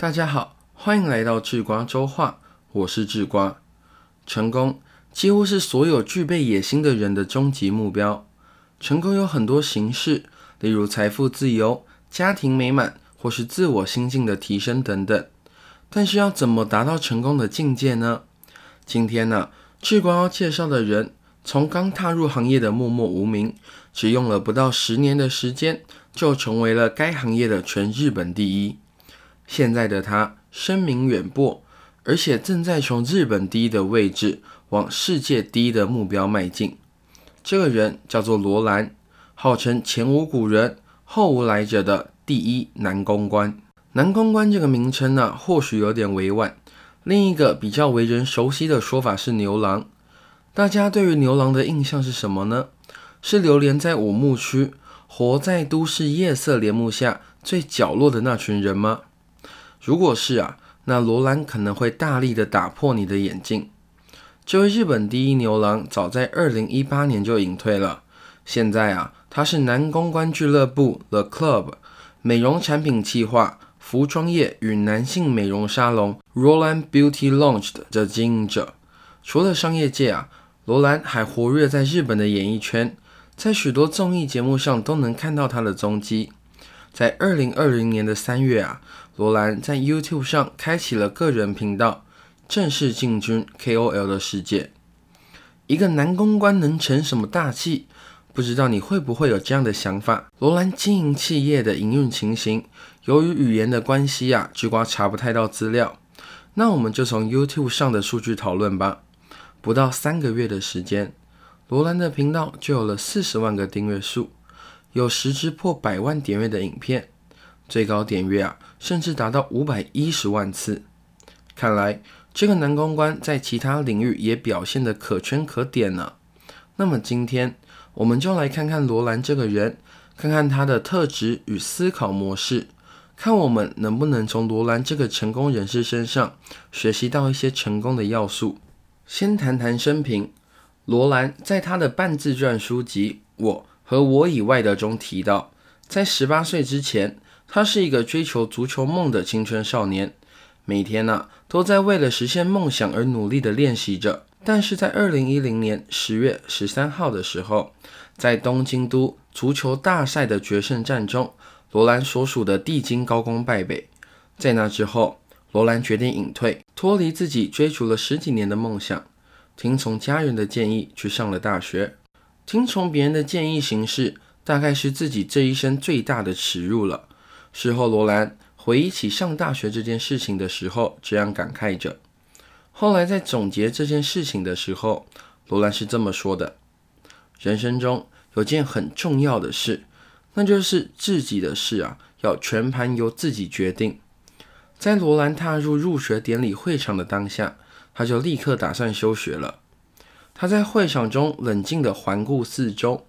大家好，欢迎来到智瓜周话，我是智瓜。成功几乎是所有具备野心的人的终极目标。成功有很多形式，例如财富自由、家庭美满，或是自我心境的提升等等。但是要怎么达到成功的境界呢？今天呢，智瓜要介绍的人，从刚踏入行业的默默无名，只用了不到十年的时间，就成为了该行业的全日本第一。现在的他声名远播，而且正在从日本第一的位置往世界第一的目标迈进。这个人叫做罗兰，号称前无古人后无来者的第一男公关。男公关这个名称呢，或许有点委婉。另一个比较为人熟悉的说法是牛郎。大家对于牛郎的印象是什么呢？是流连在五木区，活在都市夜色帘幕下最角落的那群人吗？如果是啊，那罗兰可能会大力的打破你的眼镜。这位日本第一牛郎早在二零一八年就隐退了，现在啊，他是男公关俱乐部 The Club 美容产品企划、服装业与男性美容沙龙 Roland Beauty Lounge 的经营者。除了商业界啊，罗兰还活跃在日本的演艺圈，在许多综艺节目上都能看到他的踪迹。在二零二零年的三月啊。罗兰在 YouTube 上开启了个人频道，正式进军 KOL 的世界。一个男公关能成什么大器？不知道你会不会有这样的想法？罗兰经营企业的营运情形，由于语言的关系啊，智瓜查不太到资料。那我们就从 YouTube 上的数据讨论吧。不到三个月的时间，罗兰的频道就有了四十万个订阅数，有十支破百万点阅的影片。最高点阅啊，甚至达到五百一十万次。看来这个男公关在其他领域也表现得可圈可点呢。那么今天我们就来看看罗兰这个人，看看他的特质与思考模式，看我们能不能从罗兰这个成功人士身上学习到一些成功的要素。先谈谈生平，罗兰在他的半自传书籍《我和我以外的》中提到，在十八岁之前。他是一个追求足球梦的青春少年，每天呢都在为了实现梦想而努力的练习着。但是在二零一零年十月十三号的时候，在东京都足球大赛的决胜战中，罗兰所属的地精高工败北。在那之后，罗兰决定隐退，脱离自己追逐了十几年的梦想，听从家人的建议去上了大学。听从别人的建议行事，大概是自己这一生最大的耻辱了。事后，罗兰回忆起上大学这件事情的时候，这样感慨着。后来在总结这件事情的时候，罗兰是这么说的：“人生中有件很重要的事，那就是自己的事啊，要全盘由自己决定。”在罗兰踏入入学典礼会场的当下，他就立刻打算休学了。他在会场中冷静地环顾四周，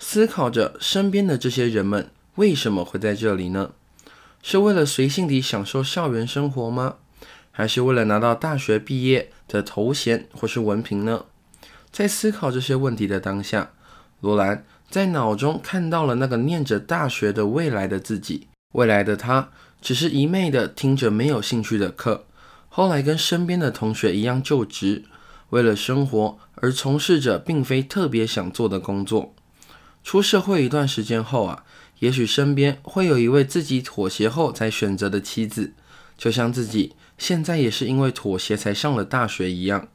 思考着身边的这些人们为什么会在这里呢？是为了随性地享受校园生活吗？还是为了拿到大学毕业的头衔或是文凭呢？在思考这些问题的当下，罗兰在脑中看到了那个念着大学的未来的自己。未来的他只是一昧的听着没有兴趣的课，后来跟身边的同学一样就职，为了生活而从事着并非特别想做的工作。出社会一段时间后啊。也许身边会有一位自己妥协后才选择的妻子，就像自己现在也是因为妥协才上了大学一样。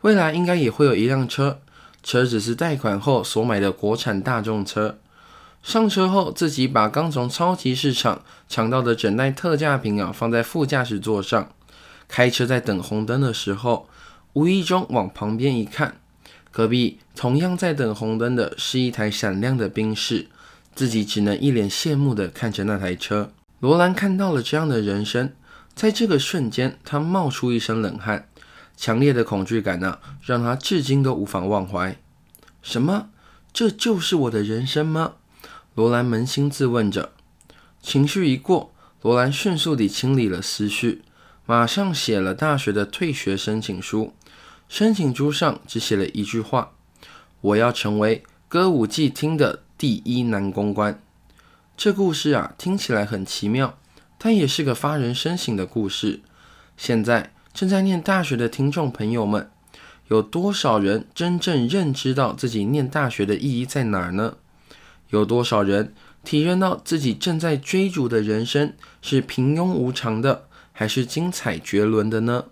未来应该也会有一辆车，车子是贷款后所买的国产大众车。上车后，自己把刚从超级市场抢到的整袋特价品啊放在副驾驶座上，开车在等红灯的时候，无意中往旁边一看，隔壁同样在等红灯的是一台闪亮的宾士。自己只能一脸羡慕地看着那台车。罗兰看到了这样的人生，在这个瞬间，他冒出一身冷汗，强烈的恐惧感呢，让他至今都无法忘怀。什么？这就是我的人生吗？罗兰扪心自问着。情绪一过，罗兰迅速地清理了思绪，马上写了大学的退学申请书。申请书上只写了一句话：“我要成为歌舞伎厅的。”第一男公关，这故事啊听起来很奇妙，但也是个发人深省的故事。现在正在念大学的听众朋友们，有多少人真正认知到自己念大学的意义在哪儿呢？有多少人体认到自己正在追逐的人生是平庸无常的，还是精彩绝伦的呢？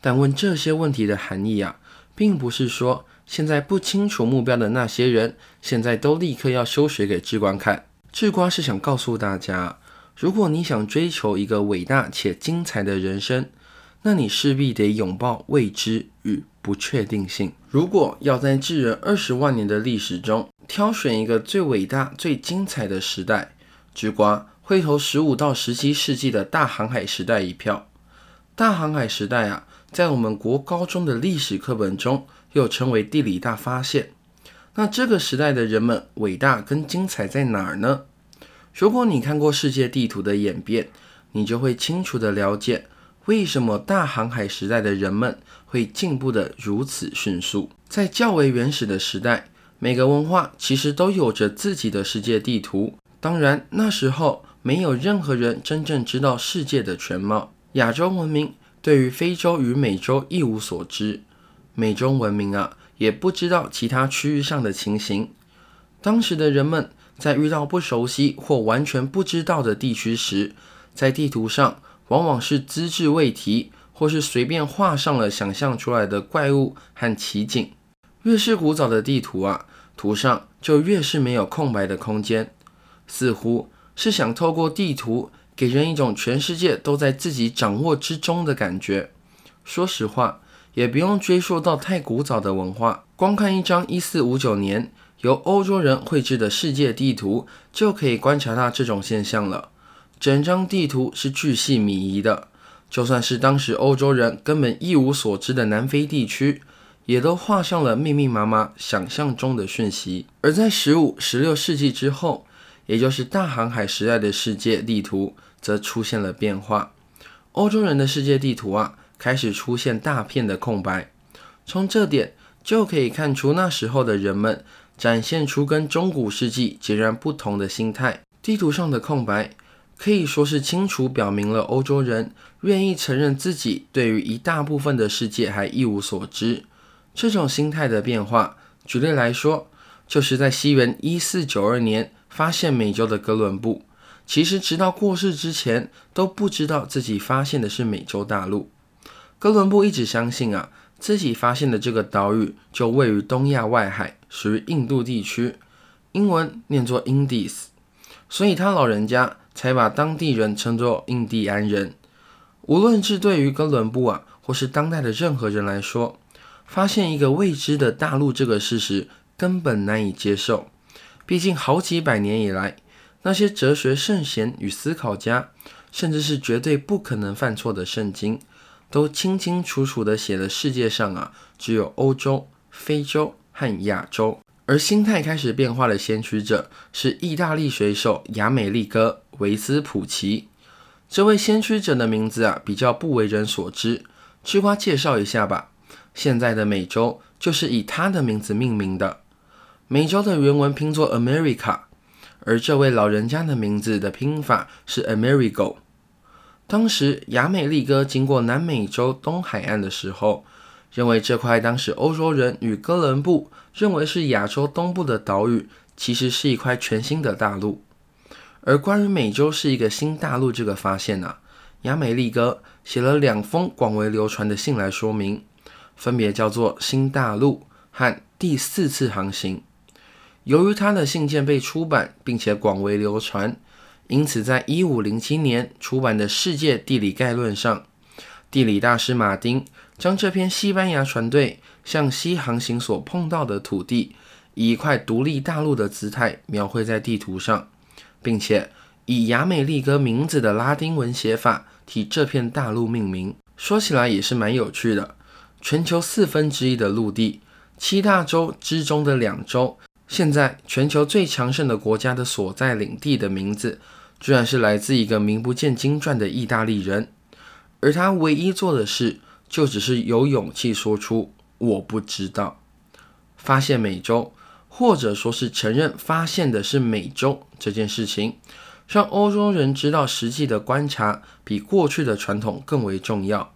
但问这些问题的含义啊，并不是说现在不清楚目标的那些人，现在都立刻要休学给智光看。智瓜是想告诉大家，如果你想追求一个伟大且精彩的人生，那你势必得拥抱未知与不确定性。如果要在智人二十万年的历史中挑选一个最伟大、最精彩的时代，智瓜会投十五到十七世纪的大航海时代一票。大航海时代啊，在我们国高中的历史课本中又称为地理大发现。那这个时代的人们伟大跟精彩在哪儿呢？如果你看过世界地图的演变，你就会清楚的了解为什么大航海时代的人们会进步的如此迅速。在较为原始的时代，每个文化其实都有着自己的世界地图。当然，那时候没有任何人真正知道世界的全貌。亚洲文明对于非洲与美洲一无所知，美洲文明啊。也不知道其他区域上的情形。当时的人们在遇到不熟悉或完全不知道的地区时，在地图上往往是资质未提，或是随便画上了想象出来的怪物和奇景。越是古早的地图啊，图上就越是没有空白的空间，似乎是想透过地图给人一种全世界都在自己掌握之中的感觉。说实话。也不用追溯到太古早的文化，光看一张一四五九年由欧洲人绘制的世界地图，就可以观察到这种现象了。整张地图是巨细靡遗的，就算是当时欧洲人根本一无所知的南非地区，也都画上了密密麻麻想象中的讯息。而在十五、十六世纪之后，也就是大航海时代的世界地图，则出现了变化。欧洲人的世界地图啊。开始出现大片的空白，从这点就可以看出那时候的人们展现出跟中古世纪截然不同的心态。地图上的空白可以说是清楚表明了欧洲人愿意承认自己对于一大部分的世界还一无所知。这种心态的变化，举例来说，就是在西元一四九二年发现美洲的哥伦布，其实直到过世之前都不知道自己发现的是美洲大陆。哥伦布一直相信啊，自己发现的这个岛屿就位于东亚外海，属于印度地区，英文念作 Indies，所以他老人家才把当地人称作印第安人。无论是对于哥伦布啊，或是当代的任何人来说，发现一个未知的大陆这个事实根本难以接受。毕竟好几百年以来，那些哲学圣贤与思考家，甚至是绝对不可能犯错的圣经。都清清楚楚地写了，世界上啊，只有欧洲、非洲和亚洲。而心态开始变化的先驱者是意大利水手亚美利哥·维斯普奇。这位先驱者的名字啊，比较不为人所知。吃瓜介绍一下吧。现在的美洲就是以他的名字命名的。美洲的原文拼作 America，而这位老人家的名字的拼法是 Amerigo。当时亚美利哥经过南美洲东海岸的时候，认为这块当时欧洲人与哥伦布认为是亚洲东部的岛屿，其实是一块全新的大陆。而关于美洲是一个新大陆这个发现呢，亚美利哥写了两封广为流传的信来说明，分别叫做《新大陆》和《第四次航行》。由于他的信件被出版并且广为流传。因此，在一五零七年出版的《世界地理概论》上，地理大师马丁将这篇西班牙船队向西航行所碰到的土地，以一块独立大陆的姿态描绘在地图上，并且以亚美利哥名字的拉丁文写法替这片大陆命名。说起来也是蛮有趣的，全球四分之一的陆地，七大洲之中的两洲，现在全球最强盛的国家的所在领地的名字。居然是来自一个名不见经传的意大利人，而他唯一做的事，就只是有勇气说出“我不知道”。发现美洲，或者说是承认发现的是美洲这件事情，让欧洲人知道实际的观察比过去的传统更为重要。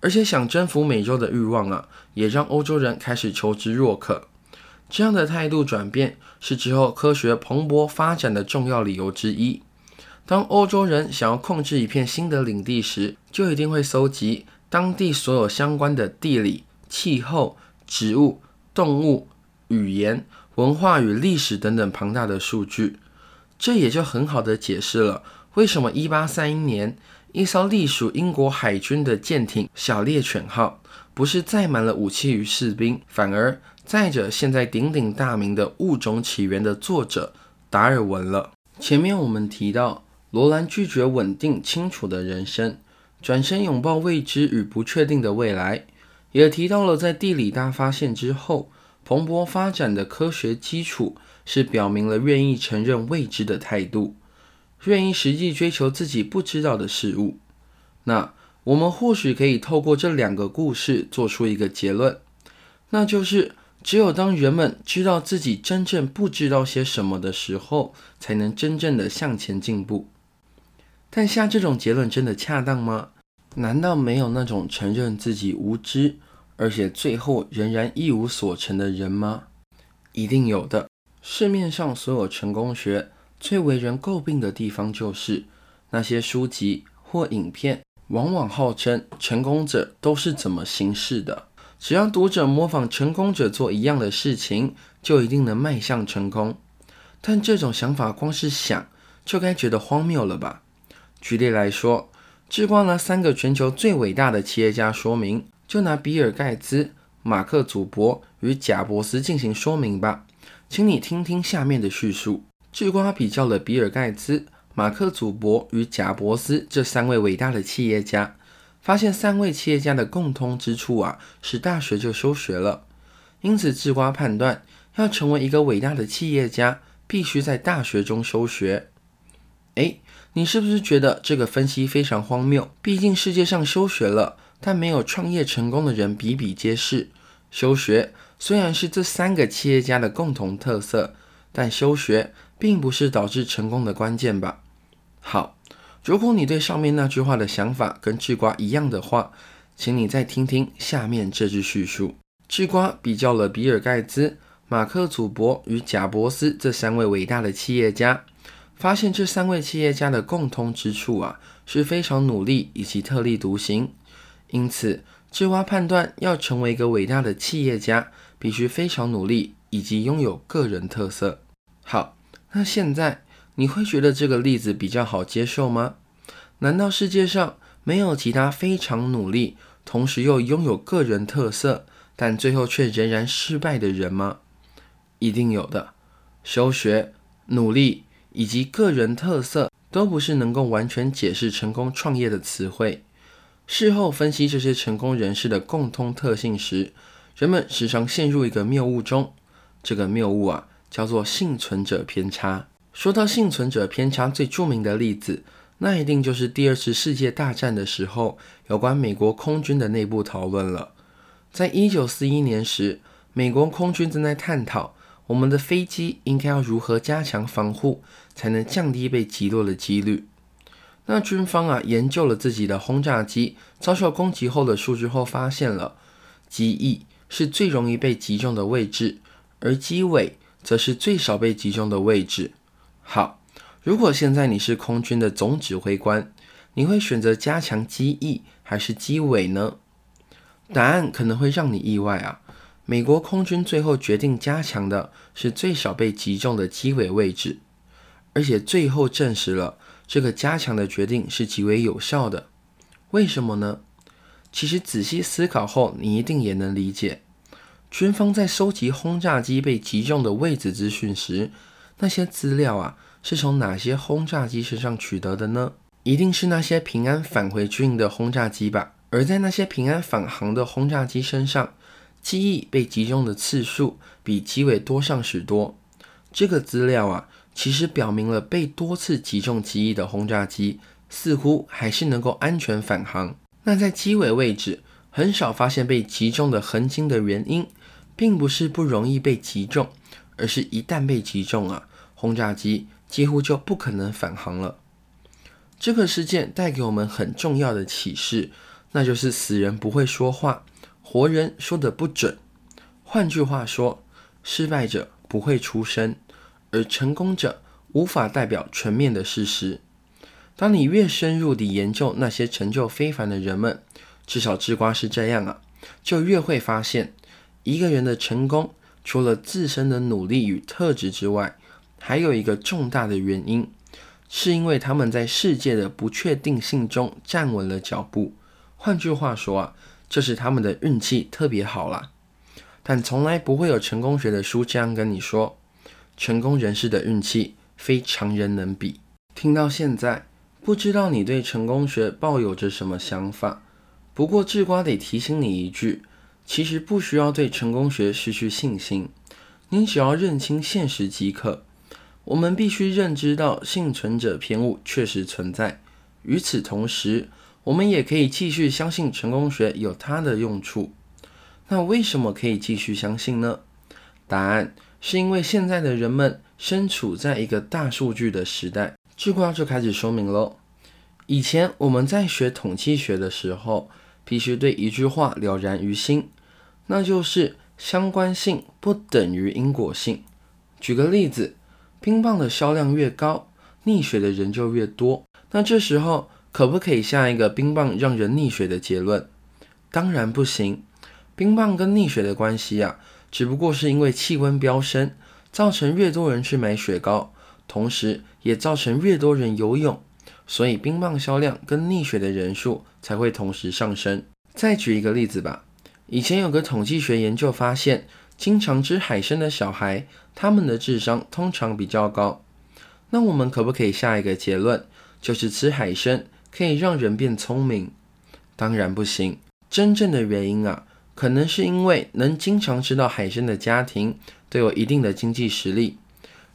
而且想征服美洲的欲望啊，也让欧洲人开始求知若渴。这样的态度转变是之后科学蓬勃发展的重要理由之一。当欧洲人想要控制一片新的领地时，就一定会搜集当地所有相关的地理、气候、植物、动物、语言、文化与历史等等庞大的数据。这也就很好的解释了为什么1831年。一艘隶属英国海军的舰艇“小猎犬号”不是载满了武器与士兵，反而再者现在鼎鼎大名的《物种起源》的作者达尔文了。前面我们提到，罗兰拒绝稳定清楚的人生，转身拥抱未知与不确定的未来，也提到了在地理大发现之后，蓬勃发展的科学基础是表明了愿意承认未知的态度。愿意实际追求自己不知道的事物，那我们或许可以透过这两个故事做出一个结论，那就是只有当人们知道自己真正不知道些什么的时候，才能真正的向前进步。但下这种结论真的恰当吗？难道没有那种承认自己无知，而且最后仍然一无所成的人吗？一定有的。市面上所有成功学。最为人诟病的地方就是那些书籍或影片，往往号称成功者都是怎么行事的，只要读者模仿成功者做一样的事情，就一定能迈向成功。但这种想法光是想就该觉得荒谬了吧？举例来说，智光拿三个全球最伟大的企业家说明，就拿比尔盖茨、马克祖伯与贾伯斯进行说明吧。请你听听下面的叙述。智瓜比较了比尔盖茨、马克祖伯与贾伯斯这三位伟大的企业家，发现三位企业家的共通之处啊，是大学就休学了。因此，智瓜判断要成为一个伟大的企业家，必须在大学中休学。诶，你是不是觉得这个分析非常荒谬？毕竟世界上休学了但没有创业成功的人比比皆是。休学虽然是这三个企业家的共同特色，但休学。并不是导致成功的关键吧？好，如果你对上面那句话的想法跟智瓜一样的话，请你再听听下面这句叙述。智瓜比较了比尔盖茨、马克祖伯与贾伯斯这三位伟大的企业家，发现这三位企业家的共通之处啊，是非常努力以及特立独行。因此，智瓜判断要成为一个伟大的企业家，必须非常努力以及拥有个人特色。好。那现在你会觉得这个例子比较好接受吗？难道世界上没有其他非常努力，同时又拥有个人特色，但最后却仍然失败的人吗？一定有的。休学、努力以及个人特色都不是能够完全解释成功创业的词汇。事后分析这些成功人士的共通特性时，人们时常陷入一个谬误中。这个谬误啊。叫做幸存者偏差。说到幸存者偏差，最著名的例子，那一定就是第二次世界大战的时候，有关美国空军的内部讨论了。在一九四一年时，美国空军正在探讨我们的飞机应该要如何加强防护，才能降低被击落的几率。那军方啊，研究了自己的轰炸机遭受攻击后的数据后，发现了机翼是最容易被击中的位置，而机尾。则是最少被击中的位置。好，如果现在你是空军的总指挥官，你会选择加强机翼还是机尾呢？答案可能会让你意外啊！美国空军最后决定加强的是最少被击中的机尾位置，而且最后证实了这个加强的决定是极为有效的。为什么呢？其实仔细思考后，你一定也能理解。军方在收集轰炸机被击中的位置资讯时，那些资料啊是从哪些轰炸机身上取得的呢？一定是那些平安返回军营的轰炸机吧。而在那些平安返航的轰炸机身上，机翼被击中的次数比机尾多上许多。这个资料啊，其实表明了被多次击中机翼的轰炸机似乎还是能够安全返航。那在机尾位置很少发现被击中的痕迹的原因。并不是不容易被击中，而是一旦被击中啊，轰炸机几乎就不可能返航了。这个事件带给我们很重要的启示，那就是死人不会说话，活人说的不准。换句话说，失败者不会出声，而成功者无法代表全面的事实。当你越深入地研究那些成就非凡的人们，至少智瓜是这样啊，就越会发现，一个人的成功除了自身的努力与特质之外，还有一个重大的原因。是因为他们在世界的不确定性中站稳了脚步。换句话说啊，就是他们的运气特别好啦。但从来不会有成功学的书这样跟你说，成功人士的运气非常人能比。听到现在，不知道你对成功学抱有着什么想法？不过智瓜得提醒你一句，其实不需要对成功学失去信心，你只要认清现实即可。我们必须认知到幸存者偏误确实存在。与此同时，我们也可以继续相信成功学有它的用处。那为什么可以继续相信呢？答案是因为现在的人们身处在一个大数据的时代。智瓜就开始说明喽。以前我们在学统计学的时候，必须对一句话了然于心，那就是相关性不等于因果性。举个例子。冰棒的销量越高，溺水的人就越多。那这时候可不可以下一个冰棒让人溺水的结论？当然不行。冰棒跟溺水的关系啊，只不过是因为气温飙升，造成越多人去买雪糕，同时也造成越多人游泳，所以冰棒销量跟溺水的人数才会同时上升。再举一个例子吧。以前有个统计学研究发现。经常吃海参的小孩，他们的智商通常比较高。那我们可不可以下一个结论，就是吃海参可以让人变聪明？当然不行。真正的原因啊，可能是因为能经常吃到海参的家庭都有一定的经济实力，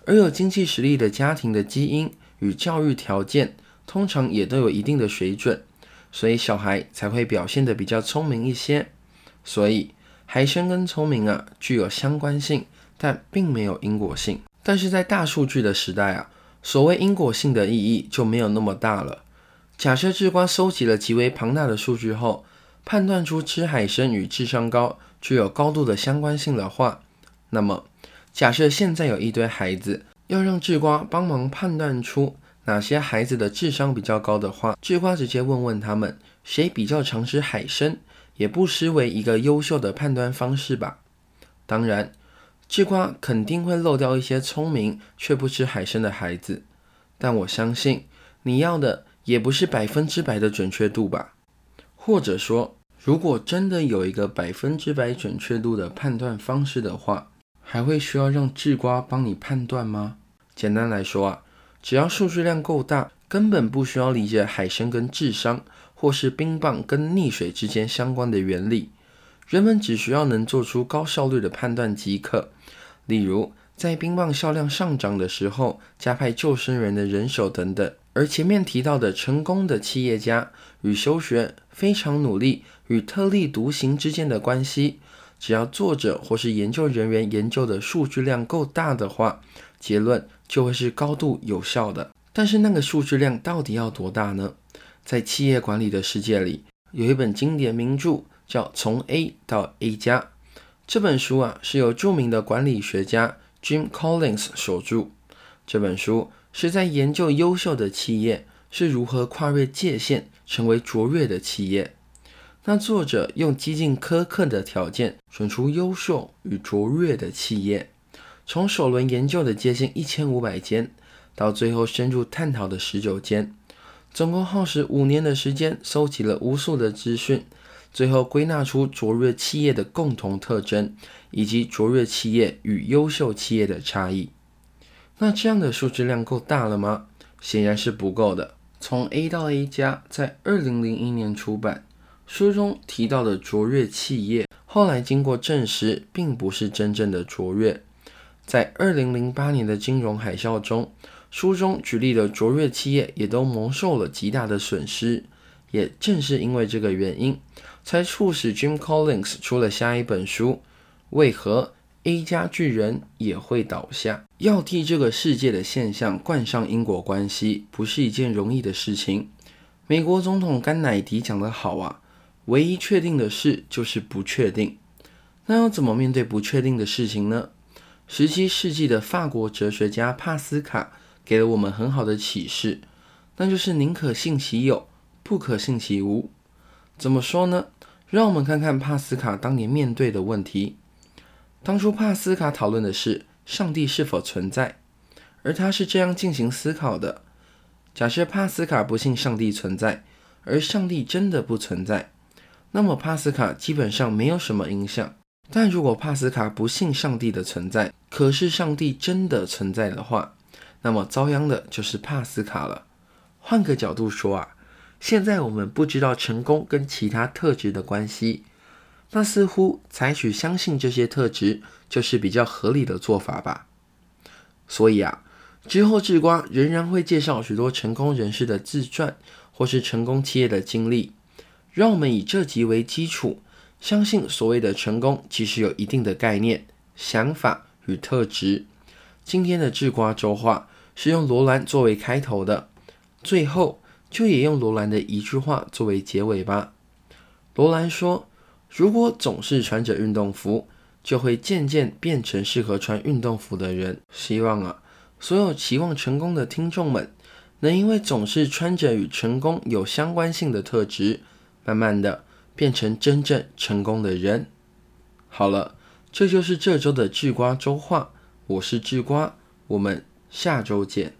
而有经济实力的家庭的基因与教育条件通常也都有一定的水准，所以小孩才会表现得比较聪明一些。所以。海参跟聪明啊具有相关性，但并没有因果性。但是在大数据的时代啊，所谓因果性的意义就没有那么大了。假设智瓜收集了极为庞大的数据后，判断出吃海参与智商高具有高度的相关性的话，那么假设现在有一堆孩子要让智瓜帮忙判断出哪些孩子的智商比较高的话，智瓜直接问问他们谁比较常吃海参。也不失为一个优秀的判断方式吧。当然，智瓜肯定会漏掉一些聪明却不吃海参的孩子，但我相信你要的也不是百分之百的准确度吧？或者说，如果真的有一个百分之百准确度的判断方式的话，还会需要让智瓜帮你判断吗？简单来说啊，只要数据量够大，根本不需要理解海参跟智商。或是冰棒跟溺水之间相关的原理，人们只需要能做出高效率的判断即可。例如，在冰棒销量上涨的时候，加派救生员的人手等等。而前面提到的成功的企业家与休学非常努力与特立独行之间的关系，只要作者或是研究人员研究的数据量够大的话，结论就会是高度有效的。但是那个数据量到底要多大呢？在企业管理的世界里，有一本经典名著叫《从 A 到 A 加》。这本书啊，是由著名的管理学家 Jim Collins 所著。这本书是在研究优秀的企业是如何跨越界限，成为卓越的企业。那作者用极尽苛刻的条件选出优秀与卓越的企业，从首轮研究的接近一千五百间，到最后深入探讨的十九间。总共耗时五年的时间，搜集了无数的资讯，最后归纳出卓越企业的共同特征，以及卓越企业与优秀企业的差异。那这样的数据量够大了吗？显然是不够的。从 A 到 A 加，在二零零一年出版，书中提到的卓越企业，后来经过证实，并不是真正的卓越。在二零零八年的金融海啸中。书中举例的卓越企业也都蒙受了极大的损失，也正是因为这个原因，才促使 Jim Collins 出了下一本书：为何 A 加巨人也会倒下。要替这个世界的现象冠上因果关系，不是一件容易的事情。美国总统甘乃迪讲得好啊，唯一确定的事就是不确定。那要怎么面对不确定的事情呢？十七世纪的法国哲学家帕斯卡给了我们很好的启示，那就是宁可信其有，不可信其无。怎么说呢？让我们看看帕斯卡当年面对的问题。当初帕斯卡讨论的是上帝是否存在，而他是这样进行思考的：假设帕斯卡不信上帝存在，而上帝真的不存在，那么帕斯卡基本上没有什么影响。但如果帕斯卡不信上帝的存在，可是上帝真的存在的话，那么遭殃的就是帕斯卡了。换个角度说啊，现在我们不知道成功跟其他特质的关系，那似乎采取相信这些特质就是比较合理的做法吧。所以啊，之后智瓜仍然会介绍许多成功人士的自传或是成功企业的经历，让我们以这集为基础。相信所谓的成功，其实有一定的概念、想法与特质。今天的智瓜周话是用罗兰作为开头的，最后就也用罗兰的一句话作为结尾吧。罗兰说：“如果总是穿着运动服，就会渐渐变成适合穿运动服的人。”希望啊，所有期望成功的听众们，能因为总是穿着与成功有相关性的特质，慢慢的。变成真正成功的人。好了，这就是这周的智瓜周话。我是智瓜，我们下周见。